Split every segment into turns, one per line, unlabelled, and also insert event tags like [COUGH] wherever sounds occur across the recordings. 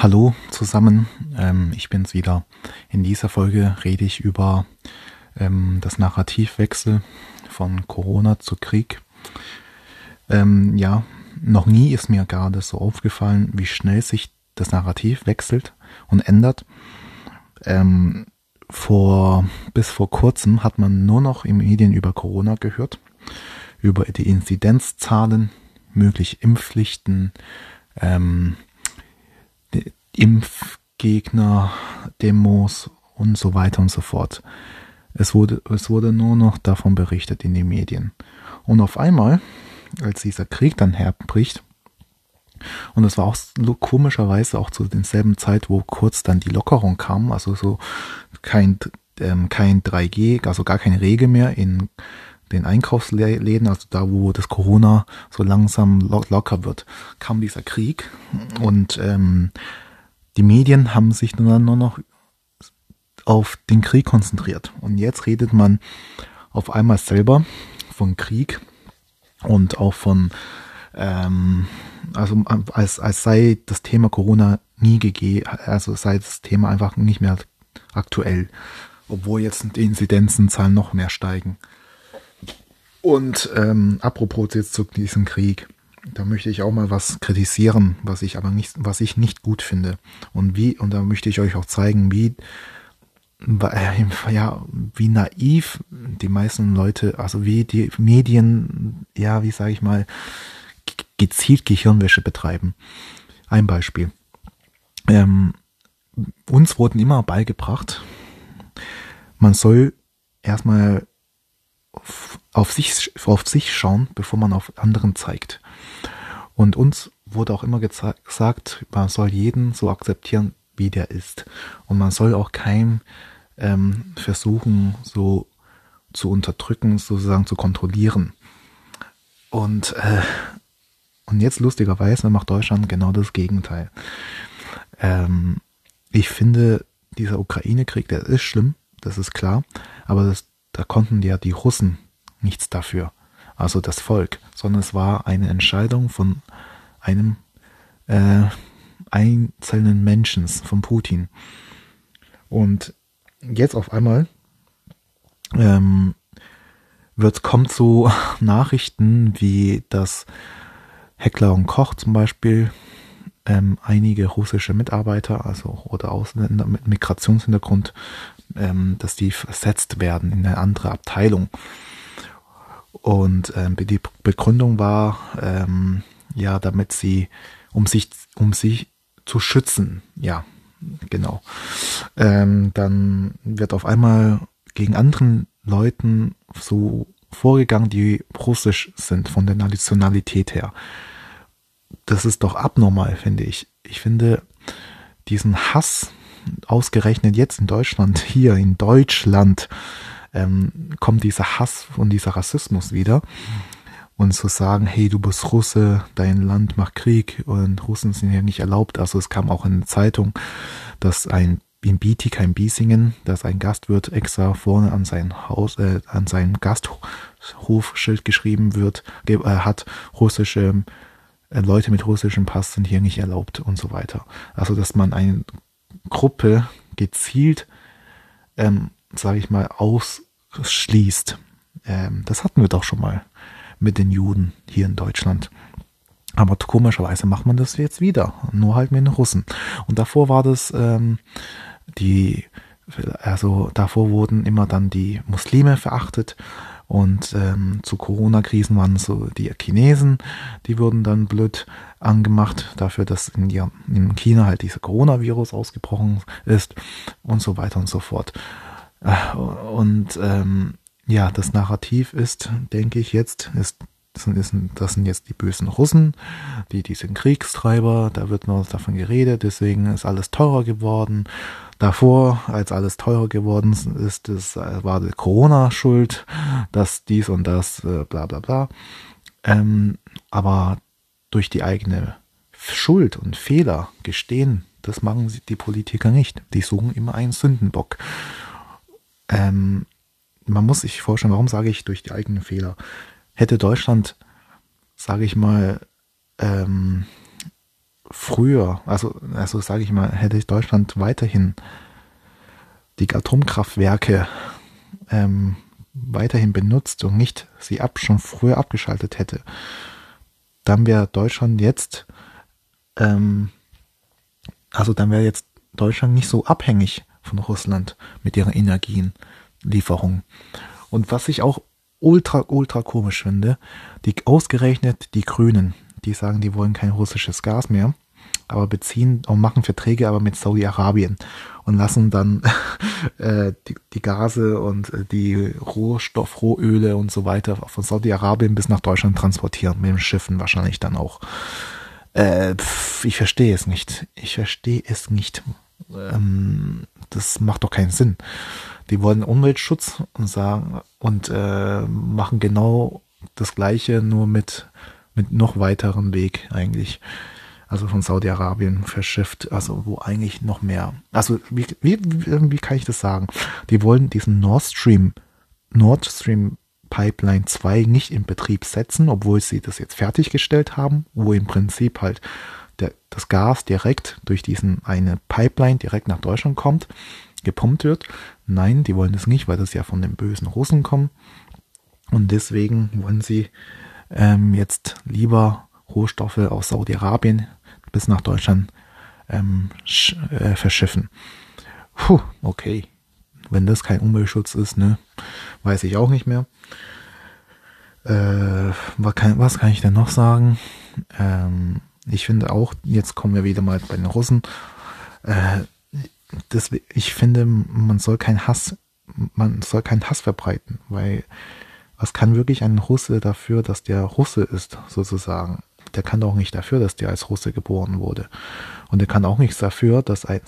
Hallo zusammen, ähm, ich bin's wieder. In dieser Folge rede ich über ähm, das Narrativwechsel von Corona zu Krieg. Ähm, ja, noch nie ist mir gerade so aufgefallen, wie schnell sich das Narrativ wechselt und ändert. Ähm, vor, bis vor kurzem hat man nur noch im Medien über Corona gehört, über die Inzidenzzahlen, mögliche Impfpflichten, ähm, Impfgegner, Demos und so weiter und so fort. Es wurde, es wurde nur noch davon berichtet in den Medien. Und auf einmal, als dieser Krieg dann herbricht, und es war auch komischerweise auch zu denselben Zeit, wo kurz dann die Lockerung kam, also so kein, ähm, kein 3G, also gar keine Regel mehr in den Einkaufsläden, also da, wo das Corona so langsam locker wird, kam dieser Krieg und ähm, die Medien haben sich dann nur noch auf den Krieg konzentriert. Und jetzt redet man auf einmal selber von Krieg und auch von, ähm, also als, als sei das Thema Corona nie gegeben, also sei das Thema einfach nicht mehr aktuell, obwohl jetzt die Inzidenzenzahlen noch mehr steigen. Und ähm, apropos jetzt zu diesem Krieg da möchte ich auch mal was kritisieren, was ich aber nicht, was ich nicht gut finde. Und wie, und da möchte ich euch auch zeigen, wie, äh, ja, wie naiv die meisten Leute, also wie die Medien, ja, wie sage ich mal, gezielt Gehirnwäsche betreiben. Ein Beispiel. Ähm, uns wurden immer beigebracht, man soll erstmal auf sich, auf sich schauen, bevor man auf anderen zeigt. Und uns wurde auch immer gesagt, man soll jeden so akzeptieren, wie der ist. Und man soll auch keinem ähm, versuchen, so zu unterdrücken, sozusagen zu kontrollieren. Und, äh, und jetzt lustigerweise macht Deutschland genau das Gegenteil. Ähm, ich finde, dieser Ukraine-Krieg, der ist schlimm, das ist klar, aber das, da konnten ja die Russen nichts dafür also das Volk, sondern es war eine Entscheidung von einem äh, einzelnen Menschen, von Putin. Und jetzt auf einmal ähm, wird, kommt so [LAUGHS] Nachrichten wie, dass Heckler und Koch zum Beispiel ähm, einige russische Mitarbeiter, also oder Ausländer mit Migrationshintergrund, ähm, dass die versetzt werden in eine andere Abteilung. Und ähm, die Begründung war, ähm, ja, damit sie, um sich, um sich zu schützen, ja, genau. Ähm, dann wird auf einmal gegen anderen Leuten so vorgegangen, die russisch sind, von der Nationalität her. Das ist doch abnormal, finde ich. Ich finde diesen Hass, ausgerechnet jetzt in Deutschland, [LAUGHS] hier in Deutschland, ähm, kommt dieser Hass und dieser Rassismus wieder. Und zu sagen, hey, du bist Russe, dein Land macht Krieg und Russen sind ja nicht erlaubt. Also es kam auch in der Zeitung, dass ein in Bietig, ein Biesingen, dass ein Gastwirt extra vorne an sein Haus, äh, an sein Gasthofschild geschrieben wird, äh, hat russische äh, Leute mit russischem Pass sind hier nicht erlaubt und so weiter. Also dass man eine Gruppe gezielt ähm, sage ich mal, ausschließt. Ähm, das hatten wir doch schon mal mit den Juden hier in Deutschland. Aber komischerweise macht man das jetzt wieder, nur halt mit den Russen. Und davor war das ähm, die, also davor wurden immer dann die Muslime verachtet und ähm, zu Corona-Krisen waren so die Chinesen, die wurden dann blöd angemacht dafür, dass in, in China halt dieser Coronavirus ausgebrochen ist und so weiter und so fort. Und ähm, ja, das Narrativ ist, denke ich jetzt, ist, das sind, jetzt die bösen Russen, die, die sind Kriegstreiber, da wird nur davon geredet, deswegen ist alles teurer geworden. Davor, als alles teurer geworden ist, das war die Corona schuld, dass dies und das, äh, bla bla bla. Ähm, aber durch die eigene Schuld und Fehler gestehen, das machen die Politiker nicht. Die suchen immer einen Sündenbock. Ähm, man muss sich vorstellen, warum sage ich durch die eigenen Fehler? Hätte Deutschland, sage ich mal, ähm, früher, also, also sage ich mal, hätte Deutschland weiterhin die Atomkraftwerke ähm, weiterhin benutzt und nicht sie ab, schon früher abgeschaltet hätte, dann wäre Deutschland jetzt, ähm, also dann wäre jetzt Deutschland nicht so abhängig von Russland mit ihren Energienlieferungen. Und was ich auch ultra, ultra komisch finde, die ausgerechnet die Grünen, die sagen, die wollen kein russisches Gas mehr, aber beziehen und machen Verträge aber mit Saudi-Arabien und lassen dann [LAUGHS] äh, die, die Gase und äh, die Rohstoff, Rohöle und so weiter von Saudi-Arabien bis nach Deutschland transportieren, mit den Schiffen wahrscheinlich dann auch. Äh, pf, ich verstehe es nicht. Ich verstehe es nicht. Ähm, das macht doch keinen Sinn. Die wollen Umweltschutz und sagen und äh, machen genau das Gleiche, nur mit mit noch weiteren Weg eigentlich. Also von Saudi-Arabien verschifft, also wo eigentlich noch mehr. Also wie, wie, wie kann ich das sagen? Die wollen diesen Nord Stream, Nord Stream Pipeline 2 nicht in Betrieb setzen, obwohl sie das jetzt fertiggestellt haben, wo im Prinzip halt der, das Gas direkt durch diesen eine Pipeline direkt nach Deutschland kommt, gepumpt wird. Nein, die wollen das nicht, weil das ja von den bösen Russen kommt. Und deswegen wollen sie ähm, jetzt lieber Rohstoffe aus Saudi-Arabien bis nach Deutschland ähm, äh, verschiffen. Puh, okay. Wenn das kein Umweltschutz ist, ne, weiß ich auch nicht mehr. Äh, was, kann, was kann ich denn noch sagen? Ähm, ich finde auch, jetzt kommen wir wieder mal bei den Russen. Äh, das, ich finde, man soll keinen Hass, man soll keinen Hass verbreiten, weil was kann wirklich ein Russe dafür, dass der Russe ist, sozusagen? Der kann doch nicht dafür, dass der als Russe geboren wurde. Und er kann auch nichts dafür, dass ein,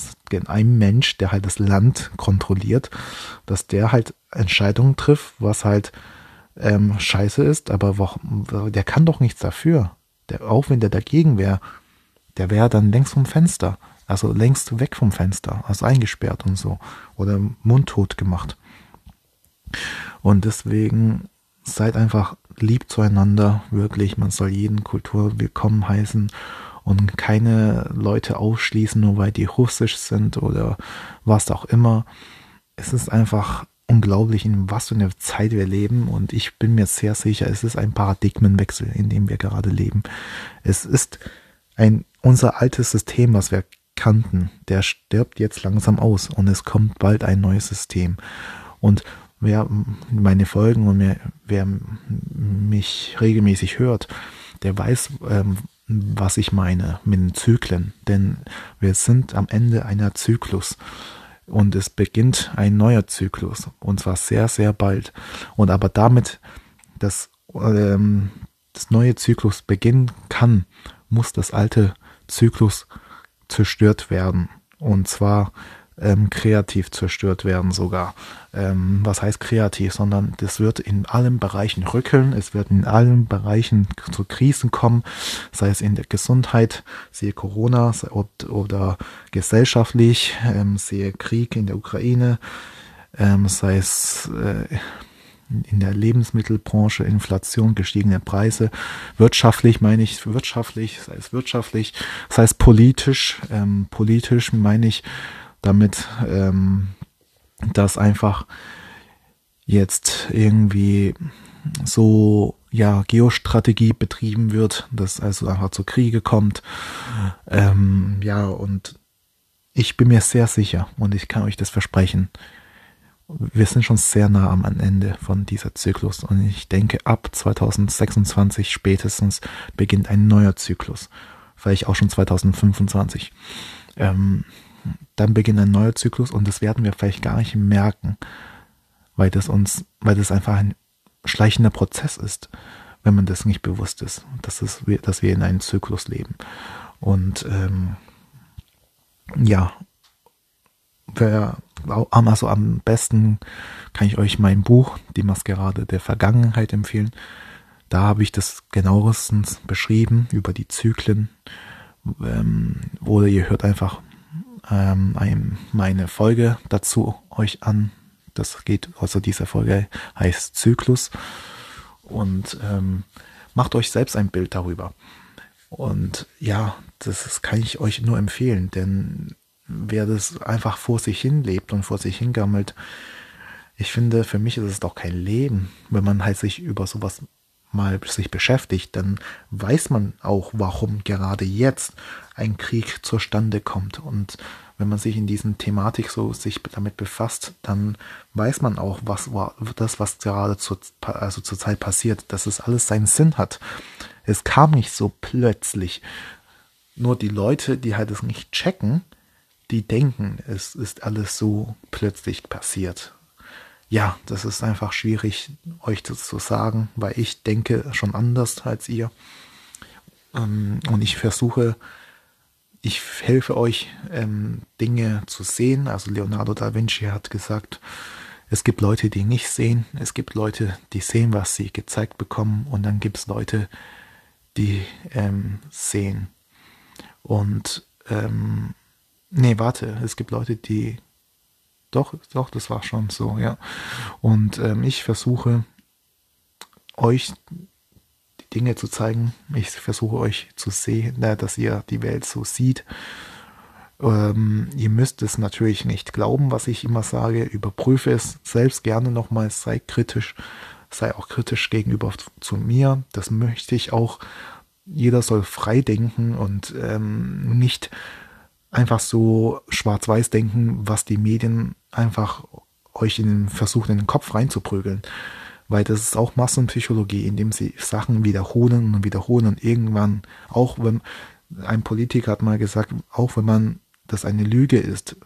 ein Mensch, der halt das Land kontrolliert, dass der halt Entscheidungen trifft, was halt ähm, scheiße ist, aber der kann doch nichts dafür. Der, auch wenn der dagegen wäre, der wäre dann längst vom Fenster. Also längst weg vom Fenster, also eingesperrt und so. Oder mundtot gemacht. Und deswegen seid einfach lieb zueinander, wirklich. Man soll jeden Kultur willkommen heißen und keine Leute ausschließen, nur weil die russisch sind oder was auch immer. Es ist einfach unglaublich, in was für einer Zeit wir leben und ich bin mir sehr sicher, es ist ein Paradigmenwechsel, in dem wir gerade leben. Es ist ein unser altes System, was wir kannten, der stirbt jetzt langsam aus und es kommt bald ein neues System. Und wer meine Folgen und wer, wer mich regelmäßig hört, der weiß, ähm, was ich meine mit den Zyklen. Denn wir sind am Ende einer Zyklus. Und es beginnt ein neuer Zyklus. Und zwar sehr, sehr bald. Und aber damit das, ähm, das neue Zyklus beginnen kann, muss das alte Zyklus zerstört werden. Und zwar ähm, kreativ zerstört werden sogar. Ähm, was heißt kreativ? Sondern das wird in allen Bereichen rückeln, es wird in allen Bereichen zu Krisen kommen, sei es in der Gesundheit, siehe Corona oder gesellschaftlich, ähm, sehe Krieg in der Ukraine, ähm, sei es äh, in der Lebensmittelbranche, Inflation, gestiegene Preise, wirtschaftlich meine ich wirtschaftlich, sei es wirtschaftlich, sei es politisch, ähm, politisch meine ich damit, ähm, dass einfach jetzt irgendwie so ja Geostrategie betrieben wird, dass also einfach zu Kriege kommt. Ähm, ja, und ich bin mir sehr sicher und ich kann euch das versprechen. Wir sind schon sehr nah am Ende von dieser Zyklus und ich denke, ab 2026 spätestens beginnt ein neuer Zyklus. Vielleicht auch schon 2025. Ähm, dann beginnt ein neuer Zyklus und das werden wir vielleicht gar nicht merken, weil das uns, weil das einfach ein schleichender Prozess ist, wenn man das nicht bewusst ist, dass, es, dass wir in einem Zyklus leben. Und ähm, ja, wer, also am besten kann ich euch mein Buch, Die Maskerade der Vergangenheit empfehlen. Da habe ich das genauestens beschrieben über die Zyklen. Ähm, oder ihr hört einfach ähm, ein, meine Folge dazu euch an. Das geht, also diese Folge heißt Zyklus. Und ähm, macht euch selbst ein Bild darüber. Und ja, das, das kann ich euch nur empfehlen, denn wer das einfach vor sich hin lebt und vor sich hingammelt, ich finde, für mich ist es doch kein Leben, wenn man halt sich über sowas mal sich beschäftigt, dann weiß man auch, warum gerade jetzt ein Krieg zustande kommt. Und wenn man sich in diesen Thematik so sich damit befasst, dann weiß man auch, was war das, was gerade zur, also zur Zeit passiert, dass es alles seinen Sinn hat. Es kam nicht so plötzlich. Nur die Leute, die halt es nicht checken, die denken, es ist alles so plötzlich passiert ja, das ist einfach schwierig, euch das zu sagen, weil ich denke schon anders als ihr. Ähm, und ich versuche, ich helfe euch, ähm, Dinge zu sehen. Also Leonardo da Vinci hat gesagt, es gibt Leute, die nicht sehen. Es gibt Leute, die sehen, was sie gezeigt bekommen. Und dann gibt es Leute, die ähm, sehen. Und ähm, nee, warte, es gibt Leute, die doch, doch, das war schon so, ja. Und ähm, ich versuche euch die Dinge zu zeigen. Ich versuche euch zu sehen, äh, dass ihr die Welt so sieht. Ähm, ihr müsst es natürlich nicht glauben, was ich immer sage. Überprüfe es selbst gerne nochmal. Sei kritisch. Sei auch kritisch gegenüber zu mir. Das möchte ich auch. Jeder soll frei denken und ähm, nicht einfach so schwarz-weiß denken, was die Medien einfach euch in den versuchen, in den Kopf reinzuprügeln. Weil das ist auch Massenpsychologie, indem sie Sachen wiederholen und wiederholen und irgendwann, auch wenn ein Politiker hat mal gesagt, auch wenn man das eine Lüge ist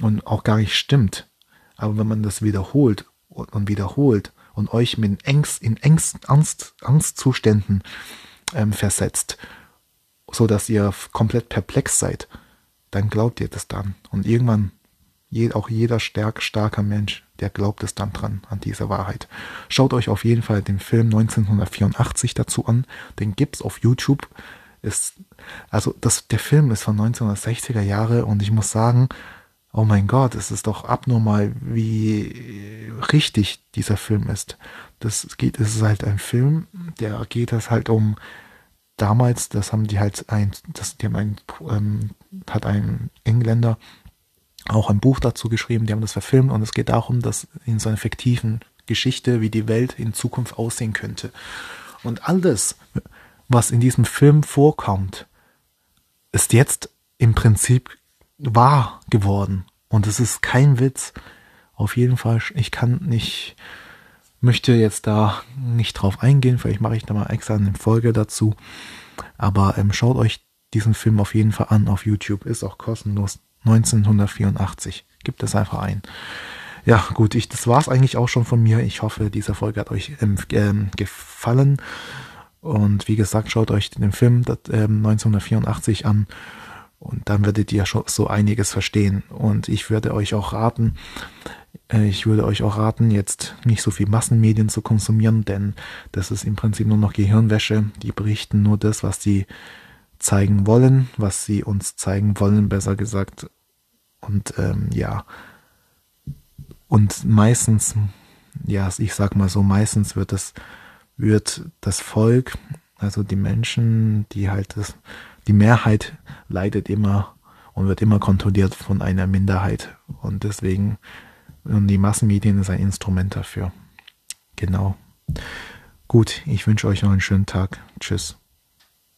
und auch gar nicht stimmt, aber wenn man das wiederholt und wiederholt und euch mit Ängst, in Ängst, Angst, Angstzuständen ähm, versetzt, so dass ihr komplett perplex seid, dann glaubt ihr das dann. Und irgendwann, je, auch jeder stark, starker Mensch, der glaubt es dann dran, an diese Wahrheit. Schaut euch auf jeden Fall den Film 1984 dazu an. Den gibt's auf YouTube. Ist, also das, der Film ist von 1960er Jahre und ich muss sagen, oh mein Gott, es ist doch abnormal, wie richtig dieser Film ist. Das geht, es ist halt ein Film, der geht es halt um damals, das haben die halt ein, das, die haben ein, ähm, hat ein Engländer auch ein Buch dazu geschrieben, die haben das verfilmt und es geht darum, dass in so einer fiktiven Geschichte, wie die Welt in Zukunft aussehen könnte. Und alles, was in diesem Film vorkommt, ist jetzt im Prinzip wahr geworden. Und es ist kein Witz. Auf jeden Fall, ich kann nicht, möchte jetzt da nicht drauf eingehen, vielleicht mache ich da mal extra eine Folge dazu. Aber ähm, schaut euch diesen Film auf jeden Fall an auf YouTube, ist auch kostenlos. 1984. Gibt es einfach ein. Ja, gut, ich, das war's eigentlich auch schon von mir. Ich hoffe, diese Folge hat euch ähm, ähm, gefallen. Und wie gesagt, schaut euch den Film das, ähm, 1984 an und dann werdet ihr schon so einiges verstehen. Und ich würde euch auch raten, äh, ich würde euch auch raten, jetzt nicht so viel Massenmedien zu konsumieren, denn das ist im Prinzip nur noch Gehirnwäsche. Die berichten nur das, was sie zeigen wollen, was sie uns zeigen wollen, besser gesagt. Und ähm, ja, und meistens, ja, ich sag mal so, meistens wird das, wird das Volk, also die Menschen, die halt das, die Mehrheit leidet immer und wird immer kontrolliert von einer Minderheit. Und deswegen und die Massenmedien ist ein Instrument dafür. Genau. Gut, ich wünsche euch noch einen schönen Tag. Tschüss.